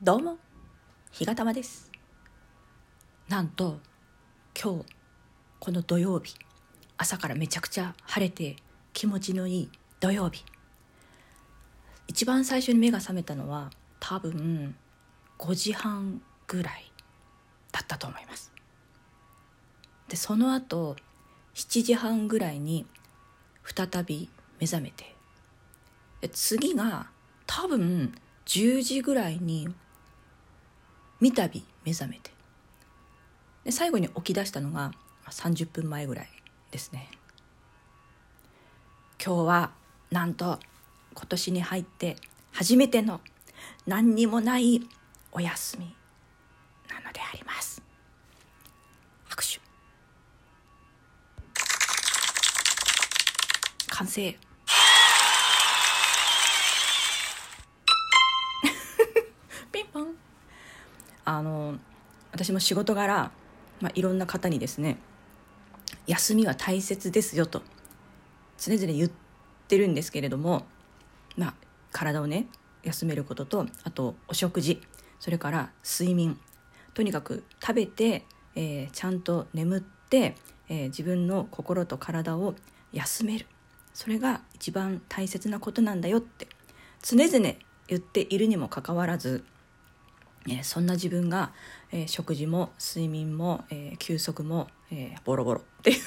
どうも日がたまです。なんと今日この土曜日朝からめちゃくちゃ晴れて気持ちのいい土曜日。一番最初に目が覚めたのは多分5時半ぐらいだったと思います。でその後7時半ぐらいに再び目覚めて次が多分10時ぐらいに三度目覚めて。で最後に起き出したのが30分前ぐらいですね。今日はなんと今年に入って初めての何にもないお休みなのであります。拍手。完成。あの私も仕事柄、まあ、いろんな方にですね休みは大切ですよと常々言ってるんですけれども、まあ、体をね休めることとあとお食事それから睡眠とにかく食べて、えー、ちゃんと眠って、えー、自分の心と体を休める。それが一番大切なことなんだよって常々言っているにもかかわらず、え、そんな自分が、え食事も睡眠も、え休息も、えボロボロっていう。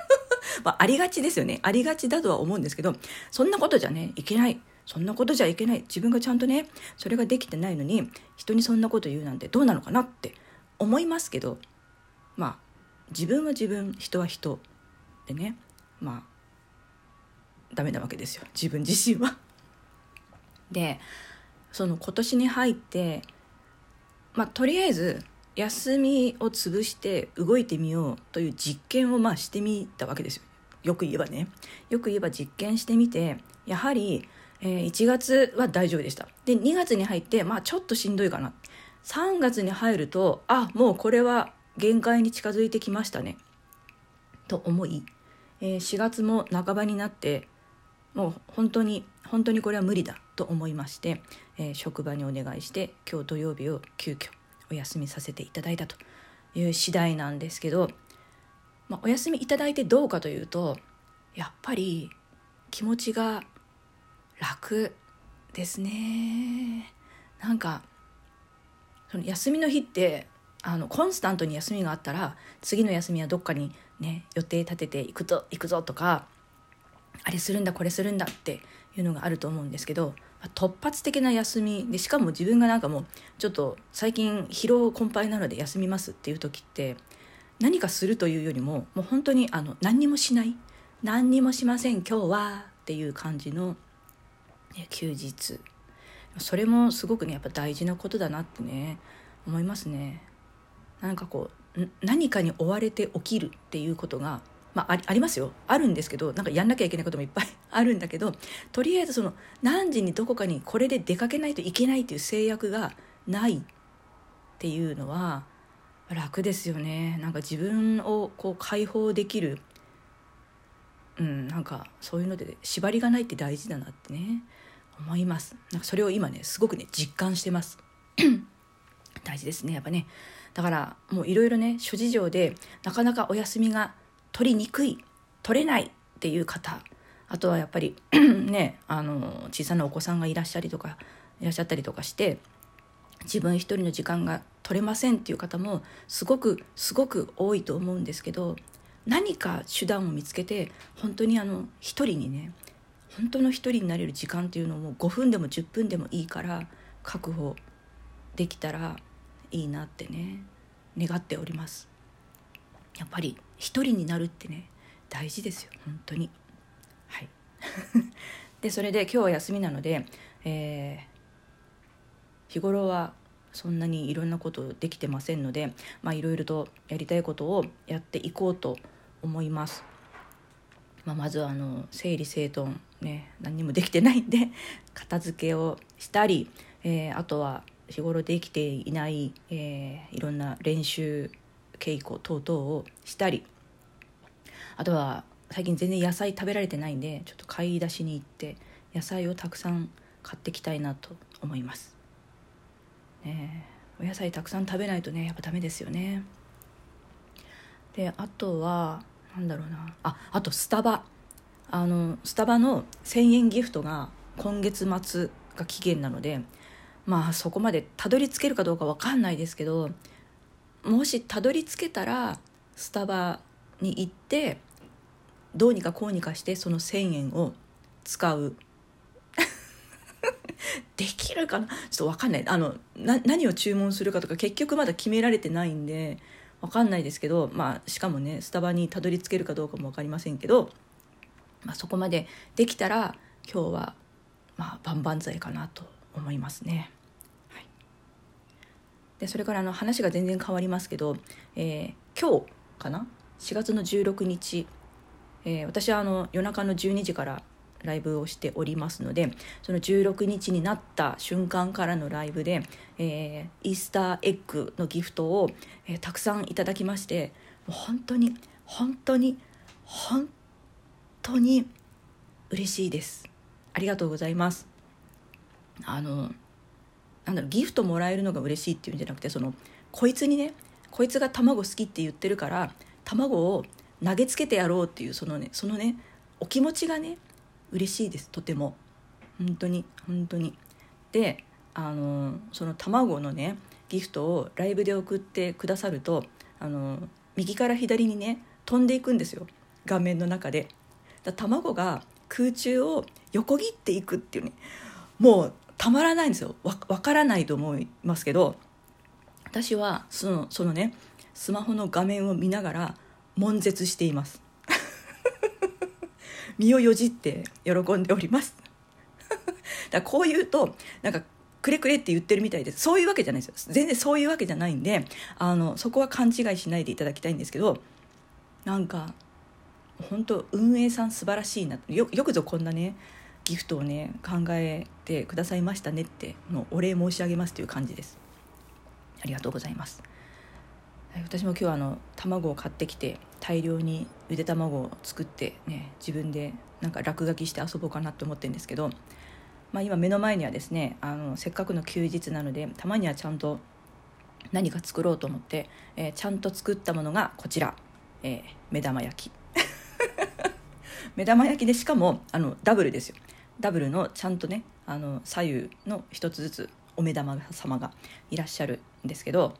まあ、ありがちですよね。ありがちだとは思うんですけどそんなことじゃねいけない。そんなことじゃいけない。自分がちゃんとねそれができてないのに人にそんなこと言うなんてどうなのかなって思いますけどまあ自分は自分人は人でねまあダメなわけですよ。自分自身は。でその今年に入ってまあとりあえず休みを潰して動いてみようという実験をまあしてみたわけですよ。よく言えばね。よく言えば実験してみてやはりえー、1月は大丈夫でした。で2月に入ってまあちょっとしんどいかな。3月に入るとあもうこれは限界に近づいてきましたね。と思い、えー、4月も半ばになってもう本当に本当にこれは無理だと思いまして、えー、職場にお願いして今日土曜日を急遽お休みさせていただいたという次第なんですけど、まあ、お休みいただいてどうかというとやっぱり気持ちが楽ですね。なんかその休みの日ってあのコンスタントに休みがあったら次の休みはどっかにね予定立てていくぞ行くぞとかあれするんだこれするんだっていうのがあると思うんですけど突発的な休みでしかも自分がなんかもうちょっと最近疲労困憊なので休みますっていう時って何かするというよりももう本当にあの何にもしない何にもしません今日はっていう感じの休日。それもすごくねやっぱ大事なことだなってね思いますね。なんかこう何かに追われて起きるっていうことがまあ、ありますよ。あるんですけどなんかやんなきゃいけないこともいっぱい あるんだけどとりあえずその何時にどこかにこれで出かけないといけないっていう制約がないっていうのは楽ですよね。なんか自分をこう解放できるうんなんかそういうので縛りがないって大事だなってね思います。なんかそれを今ねすごくね実感してます。大事ですねやっぱね。だからもういろいろね諸事情でなかなかお休みが取りにくい取れないっていう方あとはやっぱり ねあの小さなお子さんがいらっしゃりとかいらっしゃったりとかして自分一人の時間が取れませんっていう方もすごくすごく多いと思うんですけど何か手段を見つけて本当にあの一人にね本当の一人になれる時間っていうのも5分でも10分でもいいから確保できたらいいなってね願っております。やっぱり一人になるってね大事ですよ本当に。はい。でそれで今日は休みなので、えー、日頃はそんなにいろんなことできてませんのでまあいろいろとやりたいことをやっていこうと思います。まあ、まずはあの整理整頓ね何にもできてないんで片付けをしたり、えー、あとは日頃できていない、えー、いろんな練習稽古等々をしたりあとは最近全然野菜食べられてないんでちょっと買い出しに行って野菜をたくさん買ってきたいなと思います。ねお野菜たくさん食べないとねやっぱダメですよね。であとはなんだろうな。ああとスタバ。あのスタバの1000円ギフトが今月末が期限なのでまあそこまでたどり着けるかどうか分かんないですけどもしたどり着けたらスタバに行ってどうにかこうにかしてその1,000円を使う。できるかな？ちょっと分かんない。あのな何を注文するかとか結局まだ決められてないんで分かんないですけど、まあ、しかもねスタバにたどり着けるかどうかも分かりませんけど、まあ、そこまでできたら今日は、まあ、万々歳かなと思いますね。でそれからあの話が全然変わりますけど、えー、今日かな？4月の16日、えー、私はあの夜中の12時からライブをしておりますのでその16日になった瞬間からのライブで、えー、イースターエッグのギフトを、えー、たくさんいただきましてもう本当に本当に本当に嬉しいです。ありがとうございます。あのなんだろうギフトもらえるのが嬉しいっていうんじゃなくてそのこいつにねこいつが卵好きって言ってるから卵を投げつけてやろうっていうそのねそのねお気持ちがね嬉しいですとても。本当に本当に。であのその卵のねギフトをライブで送ってくださるとあの右から左にね飛んでいくんですよ画面の中で。だ卵が空中を横切っていくっていうねもうたまらないんですよ。わ分からないと思いますけど私はそのそのねスマホの画面を見ながら悶絶しています。身をよじって喜んでおります。だこう言うとなんかくれくれって言ってるみたいです。そういうわけじゃないですよ。全然そういうわけじゃないんであのそこは勘違いしないでいただきたいんですけどなんか本当運営さん素晴らしいな。よよくぞこんなねギフトをね考えてくださいましたねってのお礼申し上げますという感じです。ありがとうございます。私も今日はあの卵を買ってきて大量にゆで卵を作ってね自分でなんか落書きして遊ぼうかなと思ってるんですけど、まあ、今目の前にはですねあのせっかくの休日なのでたまにはちゃんと何か作ろうと思って、えー、ちゃんと作ったものがこちら、えー、目玉焼き。目玉焼きでしかもあのダブルですよ。ダブルのちゃんとねあの左右の一つずつお目玉様がいらっしゃるんですけど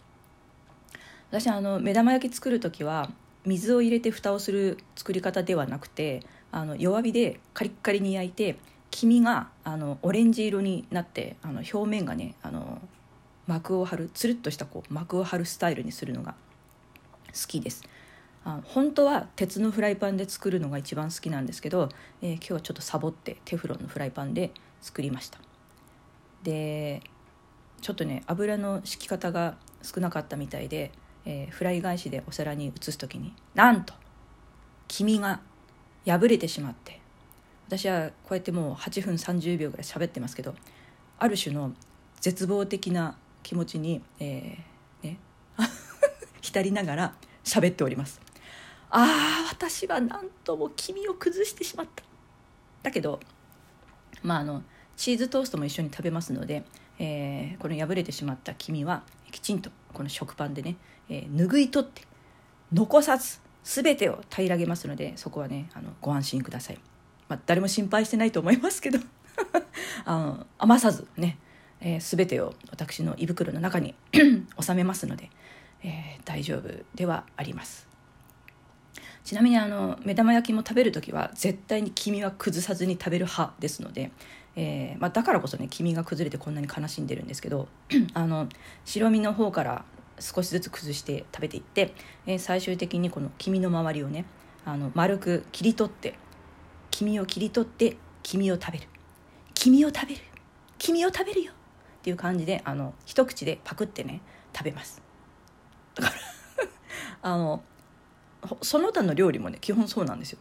私あの目玉焼き作る時は水を入れて蓋をする作り方ではなくてあの弱火でカリッカリに焼いて黄身があのオレンジ色になってあの表面がねあの膜を張るつるっとしたこう膜を張るスタイルにするのが好きです。あ本当は鉄のフライパンで作るのが一番好きなんですけど、えー、今日はちょっとサボってテフロンのフライパンで作りました。でちょっとね油の敷き方が少なかったみたいでえー、フライ返しでお皿に移す時になんと黄身が破れてしまって私はこうやってもう8分30秒ぐらい喋ってますけどある種の絶望的な気持ちに、えー、ね 浸りながら喋っております。ああ私はなんとも黄身を崩してしまった。だけどまああのチーズトーストも一緒に食べますので、えー、この破れてしまった黄身はきちんとこの食パンでね、えー、拭い取って残さず全てを平らげますのでそこはねあのご安心ください、まあ、誰も心配してないと思いますけど あの余さずね、えー、全てを私の胃袋の中に 収めますので、えー、大丈夫ではあります。ちなみにあの目玉焼きも食べる時は絶対に黄身は崩さずに食べる派ですので、えーまあ、だからこそね黄身が崩れてこんなに悲しんでるんですけど あの白身の方から少しずつ崩して食べていって、えー、最終的にこの黄身の周りをねあの丸く切り取って黄身を切り取って黄身を食べる。黄身を食べる。黄身を食べるよ。っていう感じであの一口でパクってね食べます。だから あのその他の料理もね基本そうなんですよ。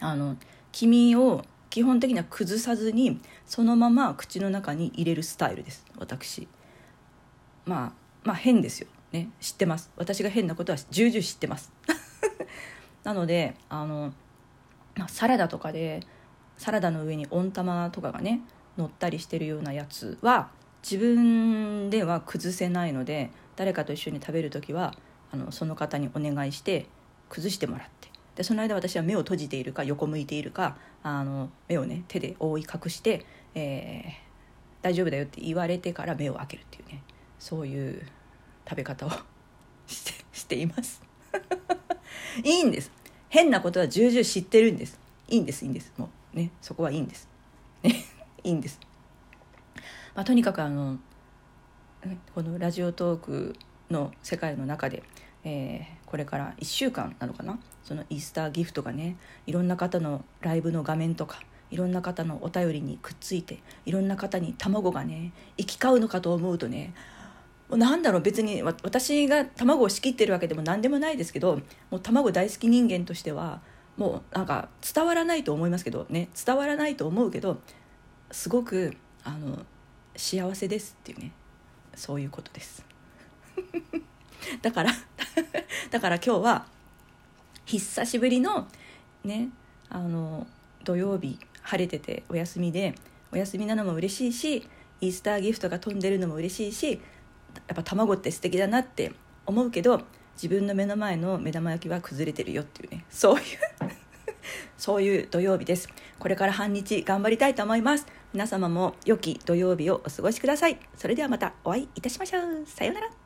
あの黄身を基本的には崩さずにそのまま口の中に入れるスタイルです。私。まあまあ変ですよ。ね。知ってます。私が変なことは重々知ってます。なのであの、ま、サラダとかでサラダの上に温玉とかがね乗ったりしてるようなやつは自分では崩せないので誰かと一緒に食べる時はあのその方にお願いして崩してもらって。でその間私は目を閉じているか横向いているかあの目をね手で覆い隠して、えー、大丈夫だよって言われてから目を開けるっていうねそういう食べ方を してしています。いいんです。変なことは重々知ってるんです。いいんですいいんです。もうねそこはいいんです。ね いいんです、まあ、とにかくあのこのラジオトークの世界の中で、えー、これから1週間なのかな？そのイースターギフトがねいろんな方のライブの画面とかいろんな方のお便りにくっついていろんな方に卵がね行き交うのかと思うとねもうなんだろう別に私が卵を仕切ってるわけでも何でもないですけどもう卵大好き人間としてはもうなんか伝わらないと思いますけどね伝わらないと思うけどすごくあの幸せですっていうねそういうことです。だから だから今日は久しぶりのねあの土曜日晴れててお休みでお休みなのも嬉しいしイースターギフトが飛んでるのも嬉しいしやっぱ卵って素敵だなって思うけど自分の目の前の目玉焼きは崩れてるよっていうね。そういう そういう土曜日です。これから半日頑張りたいと思います。皆様も良き土曜日をお過ごしください。それではまたお会いいたしましょう。さようなら。